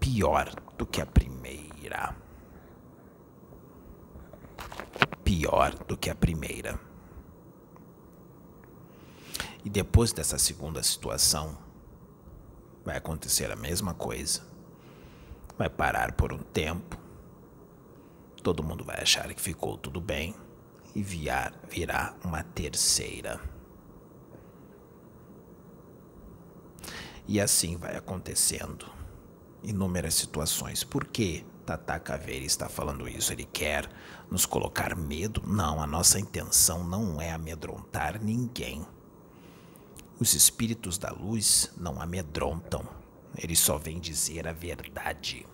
pior do que a primeira. Pior do que a primeira. E depois dessa segunda situação, vai acontecer a mesma coisa vai parar por um tempo. Todo mundo vai achar que ficou tudo bem e viar, virá uma terceira. E assim vai acontecendo inúmeras situações. Por que Tata Caveira está falando isso? Ele quer nos colocar medo? Não, a nossa intenção não é amedrontar ninguém. Os espíritos da luz não amedrontam ele só vem dizer a verdade.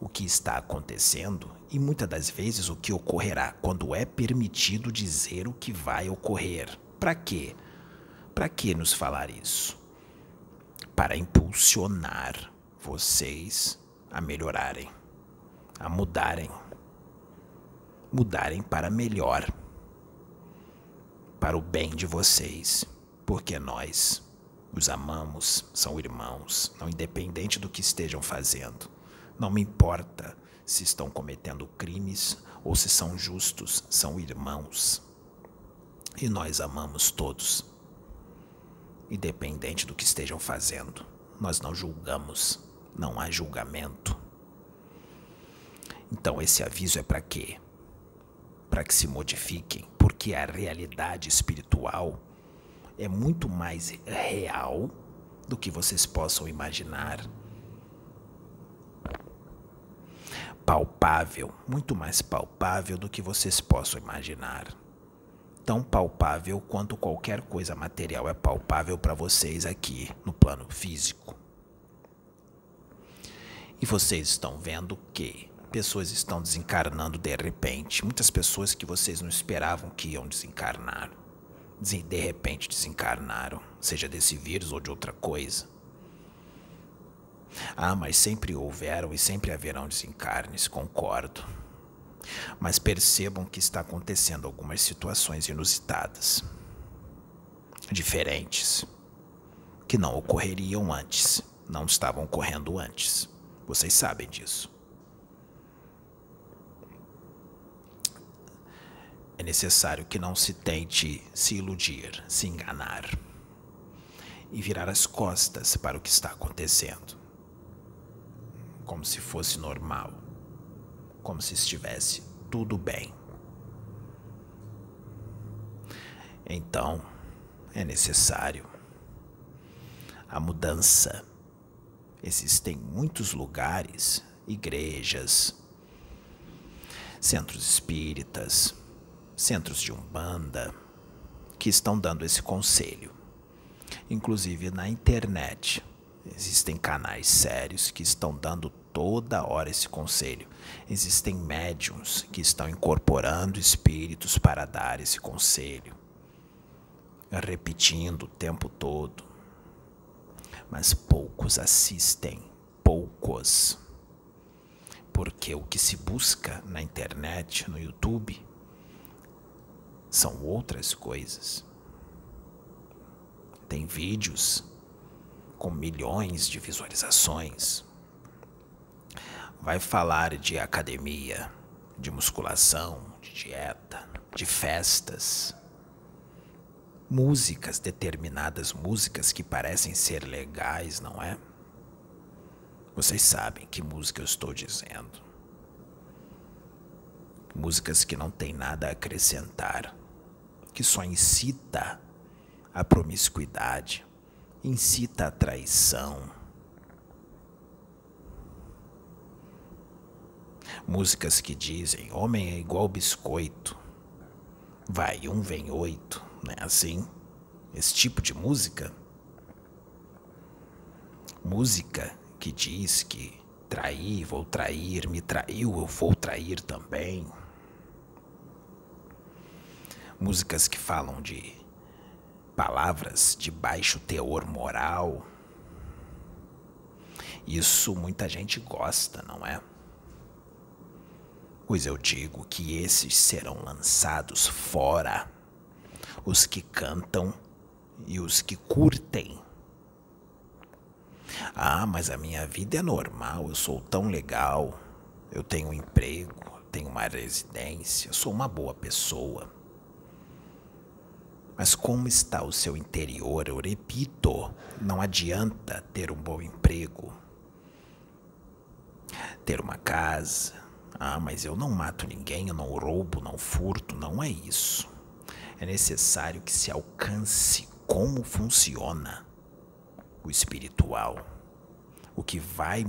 O que está acontecendo e muitas das vezes o que ocorrerá quando é permitido dizer o que vai ocorrer. Para quê? Para que nos falar isso? Para impulsionar vocês a melhorarem, a mudarem. Mudarem para melhor, para o bem de vocês, porque nós os amamos, são irmãos, não independente do que estejam fazendo. Não me importa se estão cometendo crimes ou se são justos, são irmãos. E nós amamos todos. independente do que estejam fazendo. Nós não julgamos, não há julgamento. Então esse aviso é para quê? Para que se modifiquem, porque a realidade espiritual é muito mais real do que vocês possam imaginar. Palpável, muito mais palpável do que vocês possam imaginar. Tão palpável quanto qualquer coisa material é palpável para vocês aqui no plano físico. E vocês estão vendo que pessoas estão desencarnando de repente. Muitas pessoas que vocês não esperavam que iam desencarnar. De repente desencarnaram, seja desse vírus ou de outra coisa. Ah, mas sempre houveram e sempre haverão desencarnes, concordo. Mas percebam que está acontecendo algumas situações inusitadas, diferentes, que não ocorreriam antes, não estavam ocorrendo antes. Vocês sabem disso. É necessário que não se tente se iludir, se enganar e virar as costas para o que está acontecendo, como se fosse normal, como se estivesse tudo bem. Então, é necessário a mudança. Existem muitos lugares, igrejas, centros espíritas, centros de umbanda, que estão dando esse conselho. Inclusive na internet, existem canais sérios que estão dando toda hora esse conselho. Existem médiums que estão incorporando espíritos para dar esse conselho, repetindo o tempo todo mas poucos assistem, poucos. Porque o que se busca na internet, no YouTube, são outras coisas. Tem vídeos com milhões de visualizações. Vai falar de academia, de musculação, de dieta, de festas, músicas, determinadas músicas que parecem ser legais, não é? Vocês sabem que música eu estou dizendo. Músicas que não tem nada a acrescentar, que só incita a promiscuidade, incita a traição. Músicas que dizem: homem é igual biscoito, vai um, vem oito né? Assim, esse tipo de música. Música que diz que trair, vou trair, me traiu, eu vou trair também. Músicas que falam de palavras de baixo teor moral. Isso muita gente gosta, não é? Pois eu digo que esses serão lançados fora os que cantam e os que curtem. Ah, mas a minha vida é normal, eu sou tão legal, eu tenho um emprego, tenho uma residência, sou uma boa pessoa. Mas como está o seu interior? Eu repito, não adianta ter um bom emprego, ter uma casa. Ah, mas eu não mato ninguém, eu não roubo, não furto, não é isso é necessário que se alcance como funciona o espiritual. O que vai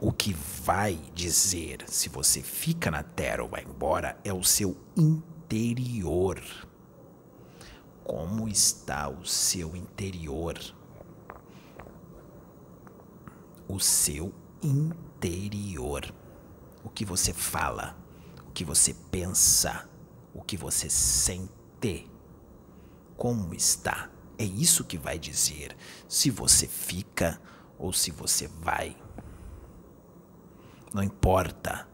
o que vai dizer se você fica na terra ou vai embora é o seu interior. Como está o seu interior? O seu interior. O que você fala, o que você pensa, o que você sente, como está. É isso que vai dizer se você fica ou se você vai. Não importa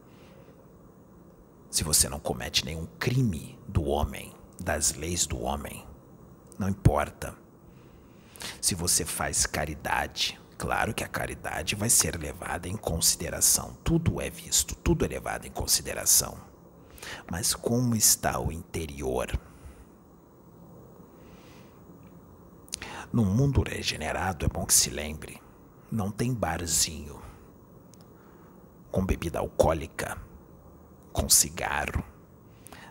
se você não comete nenhum crime do homem, das leis do homem. Não importa. Se você faz caridade, claro que a caridade vai ser levada em consideração. Tudo é visto, tudo é levado em consideração. Mas como está o interior? No mundo regenerado, é bom que se lembre: não tem barzinho com bebida alcoólica, com cigarro.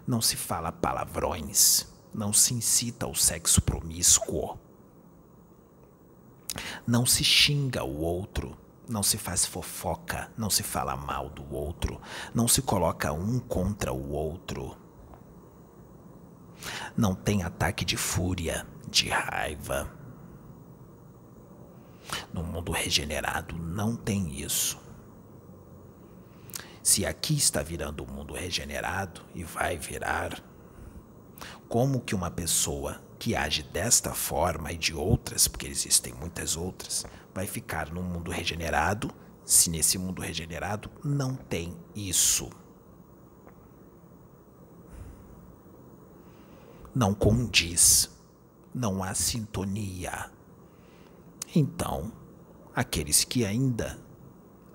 Não se fala palavrões, não se incita ao sexo promíscuo. Não se xinga o outro, não se faz fofoca, não se fala mal do outro, não se coloca um contra o outro. Não tem ataque de fúria, de raiva. No mundo regenerado não tem isso. Se aqui está virando o um mundo regenerado e vai virar, como que uma pessoa que age desta forma e de outras, porque existem muitas outras, vai ficar num mundo regenerado se nesse mundo regenerado não tem isso? Não condiz, não há sintonia. Então, aqueles que ainda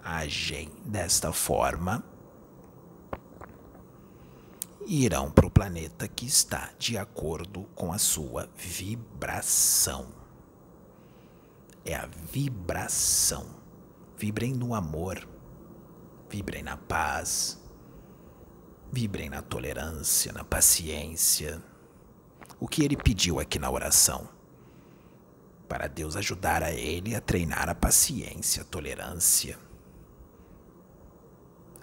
agem desta forma irão para o planeta que está de acordo com a sua vibração. É a vibração. Vibrem no amor, vibrem na paz, vibrem na tolerância, na paciência. O que ele pediu aqui na oração? Para Deus ajudar a ele a treinar a paciência, a tolerância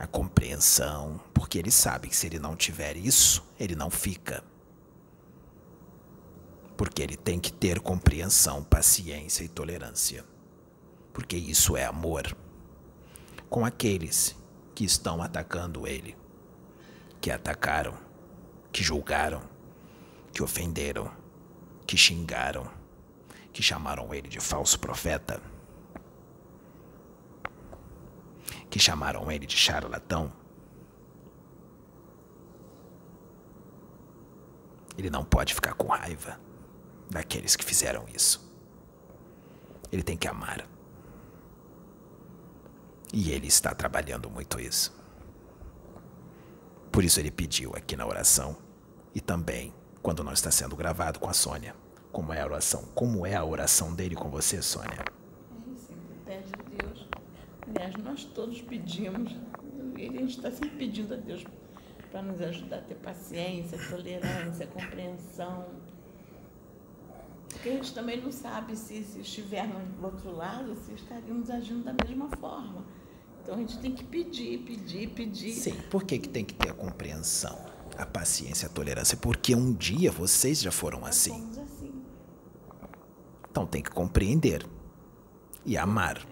a compreensão, porque ele sabe que se ele não tiver isso, ele não fica. Porque ele tem que ter compreensão, paciência e tolerância. Porque isso é amor. Com aqueles que estão atacando ele, que atacaram, que julgaram, que ofenderam, que xingaram, que chamaram ele de falso profeta que chamaram ele de charlatão, ele não pode ficar com raiva daqueles que fizeram isso. Ele tem que amar. E ele está trabalhando muito isso. Por isso ele pediu aqui na oração e também quando não está sendo gravado com a Sônia. Como é a oração? Como é a oração dele com você, Sônia? Aliás, nós todos pedimos, e a gente está sempre pedindo a Deus para nos ajudar a ter paciência, tolerância, compreensão. Porque a gente também não sabe se, se estivermos do outro lado, se estaríamos agindo da mesma forma. Então a gente tem que pedir, pedir, pedir. Sim, por que, que tem que ter a compreensão, a paciência, a tolerância? Porque um dia vocês já foram assim. Assim. Então tem que compreender e amar.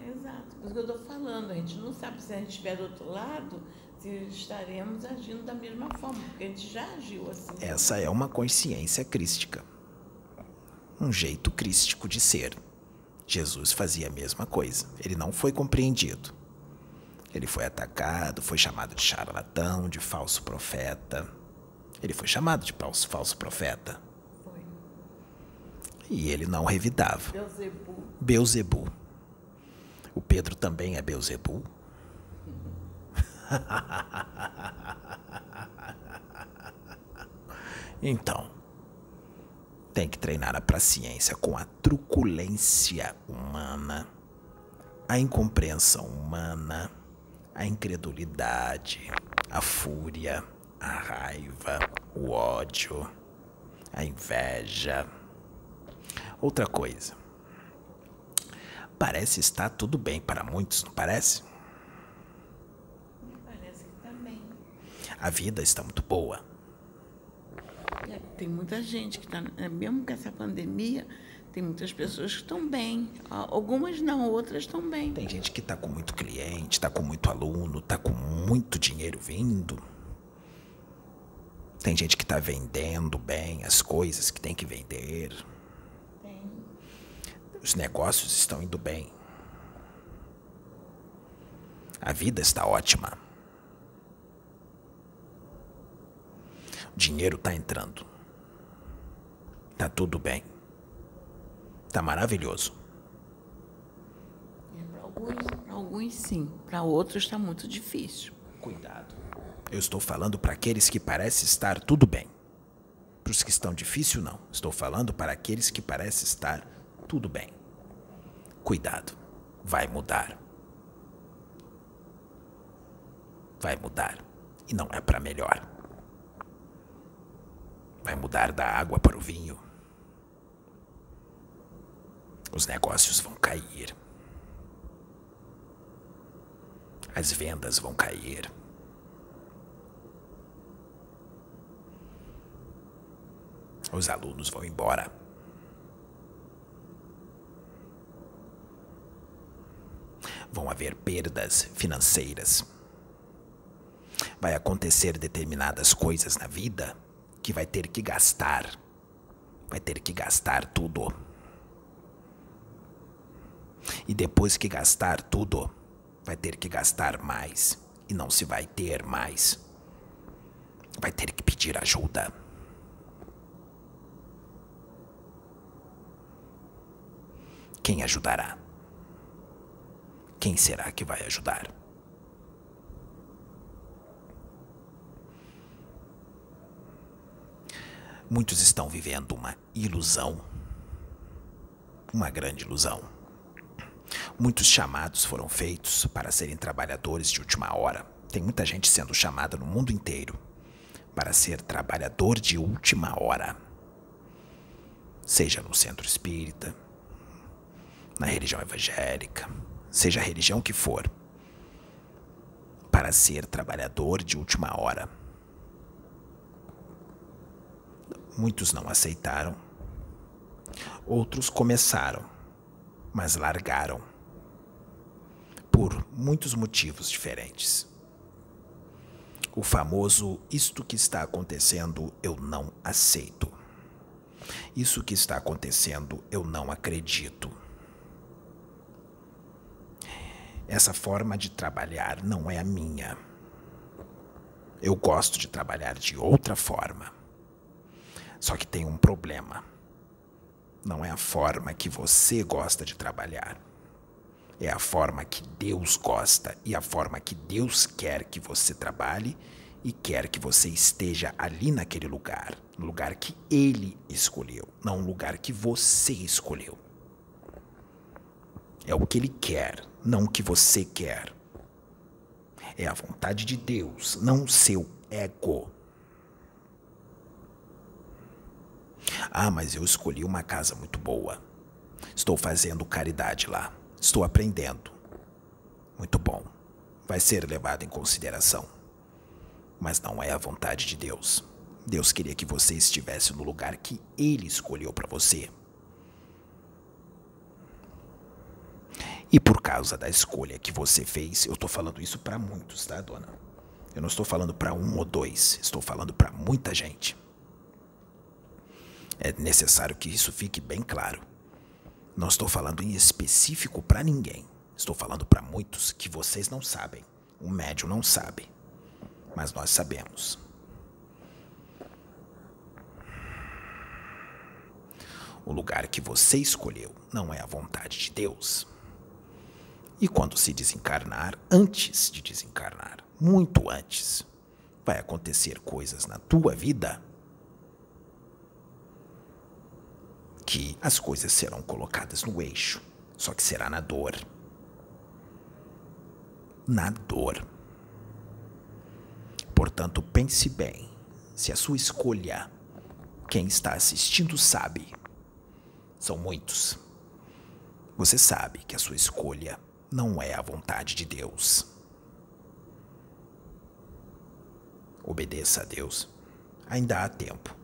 Por isso que eu estou falando, a gente não sabe se a gente estiver do outro lado, se estaremos agindo da mesma forma, porque a gente já agiu assim. Essa é uma consciência crística. Um jeito crístico de ser. Jesus fazia a mesma coisa. Ele não foi compreendido. Ele foi atacado, foi chamado de charlatão, de falso profeta. Ele foi chamado de falso, falso profeta. Foi. E ele não revidava. Beuzebu. Beuzebu. O Pedro também é Beuzebu? então, tem que treinar a paciência com a truculência humana, a incompreensão humana, a incredulidade, a fúria, a raiva, o ódio, a inveja. Outra coisa, Parece estar tudo bem para muitos, não parece? Parece que está bem. A vida está muito boa. É, tem muita gente que está, é, mesmo com essa pandemia, tem muitas pessoas que estão bem. Algumas não, outras estão bem. Tem gente que está com muito cliente, está com muito aluno, está com muito dinheiro vindo. Tem gente que está vendendo bem as coisas que tem que vender. Os negócios estão indo bem. A vida está ótima. O dinheiro está entrando. Tá tudo bem. Tá maravilhoso. É, para alguns, alguns sim, para outros está muito difícil. Cuidado. Eu estou falando para aqueles que parece estar tudo bem. Para os que estão difícil não. Estou falando para aqueles que parece estar tudo bem. Cuidado, vai mudar. Vai mudar. E não é para melhor. Vai mudar da água para o vinho. Os negócios vão cair. As vendas vão cair. Os alunos vão embora. Vão haver perdas financeiras. Vai acontecer determinadas coisas na vida que vai ter que gastar. Vai ter que gastar tudo. E depois que gastar tudo, vai ter que gastar mais. E não se vai ter mais. Vai ter que pedir ajuda. Quem ajudará? Quem será que vai ajudar? Muitos estão vivendo uma ilusão, uma grande ilusão. Muitos chamados foram feitos para serem trabalhadores de última hora. Tem muita gente sendo chamada no mundo inteiro para ser trabalhador de última hora. Seja no centro espírita, na religião evangélica, seja a religião que for, para ser trabalhador de última hora. Muitos não aceitaram, outros começaram, mas largaram por muitos motivos diferentes. O famoso isto que está acontecendo eu não aceito. Isso que está acontecendo eu não acredito. Essa forma de trabalhar não é a minha. Eu gosto de trabalhar de outra forma. Só que tem um problema. Não é a forma que você gosta de trabalhar. É a forma que Deus gosta e a forma que Deus quer que você trabalhe e quer que você esteja ali naquele lugar, no lugar que Ele escolheu, não um lugar que você escolheu. É o que Ele quer, não o que você quer. É a vontade de Deus, não o seu ego. Ah, mas eu escolhi uma casa muito boa. Estou fazendo caridade lá. Estou aprendendo. Muito bom. Vai ser levado em consideração. Mas não é a vontade de Deus. Deus queria que você estivesse no lugar que Ele escolheu para você. E por causa da escolha que você fez, eu estou falando isso para muitos, tá, dona? Eu não estou falando para um ou dois, estou falando para muita gente. É necessário que isso fique bem claro. Não estou falando em específico para ninguém. Estou falando para muitos que vocês não sabem. O médium não sabe. Mas nós sabemos. O lugar que você escolheu não é a vontade de Deus. E quando se desencarnar, antes de desencarnar, muito antes, vai acontecer coisas na tua vida que as coisas serão colocadas no eixo, só que será na dor. Na dor. Portanto, pense bem, se a sua escolha, quem está assistindo sabe, são muitos. Você sabe que a sua escolha não é a vontade de Deus. Obedeça a Deus. Ainda há tempo.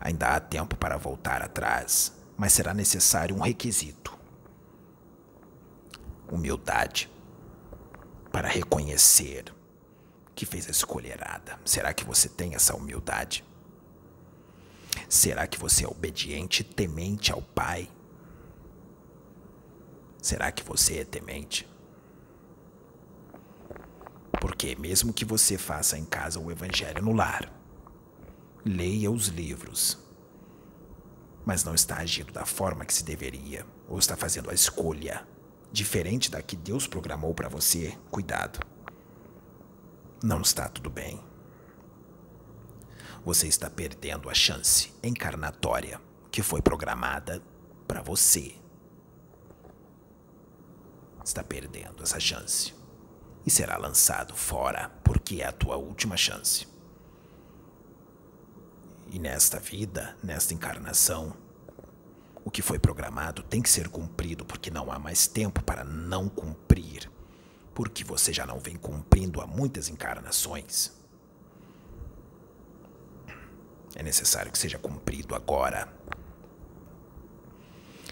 Ainda há tempo para voltar atrás, mas será necessário um requisito: humildade para reconhecer que fez a escolha errada. Será que você tem essa humildade? Será que você é obediente temente ao Pai? Será que você é temente? Porque, mesmo que você faça em casa o Evangelho no lar, leia os livros, mas não está agindo da forma que se deveria, ou está fazendo a escolha diferente da que Deus programou para você, cuidado. Não está tudo bem. Você está perdendo a chance encarnatória que foi programada para você. Está perdendo essa chance e será lançado fora porque é a tua última chance. E nesta vida, nesta encarnação, o que foi programado tem que ser cumprido porque não há mais tempo para não cumprir. Porque você já não vem cumprindo há muitas encarnações. É necessário que seja cumprido agora.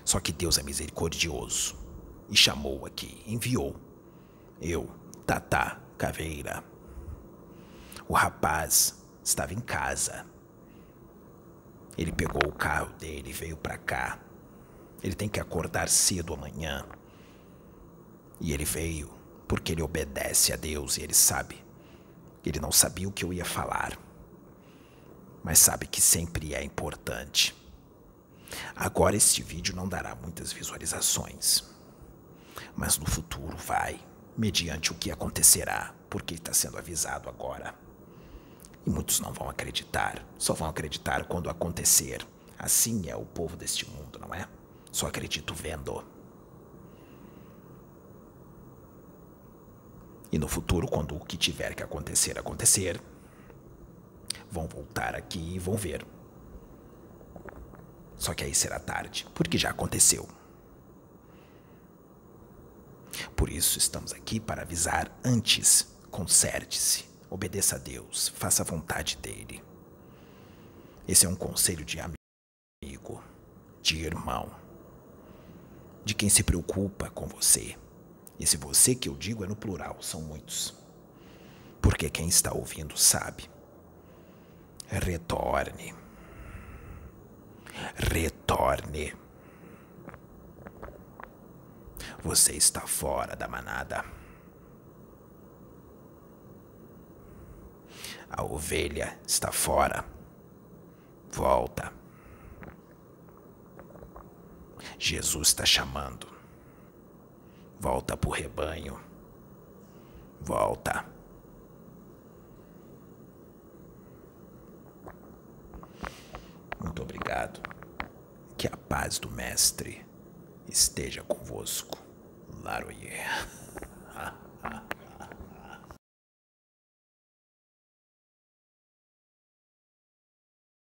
Só que Deus é misericordioso e chamou aqui, enviou. Eu, Tata Caveira. O rapaz estava em casa. Ele pegou o carro dele e veio para cá. Ele tem que acordar cedo amanhã. E ele veio porque ele obedece a Deus e ele sabe. Ele não sabia o que eu ia falar, mas sabe que sempre é importante. Agora este vídeo não dará muitas visualizações, mas no futuro vai, mediante o que acontecerá, porque está sendo avisado agora. E muitos não vão acreditar, só vão acreditar quando acontecer. Assim é o povo deste mundo, não é? Só acredito vendo. E no futuro, quando o que tiver que acontecer acontecer, vão voltar aqui e vão ver. Só que aí será tarde, porque já aconteceu. Por isso estamos aqui para avisar antes. Conserte-se, obedeça a Deus, faça a vontade dele. Esse é um conselho de amigo, de irmão, de quem se preocupa com você. Esse você que eu digo é no plural, são muitos. Porque quem está ouvindo sabe. Retorne. Retorne. Você está fora da manada. A ovelha está fora. Volta. Jesus está chamando. Volta para o rebanho. Volta. Muito obrigado. Que a paz do Mestre esteja convosco. Claro, yeah.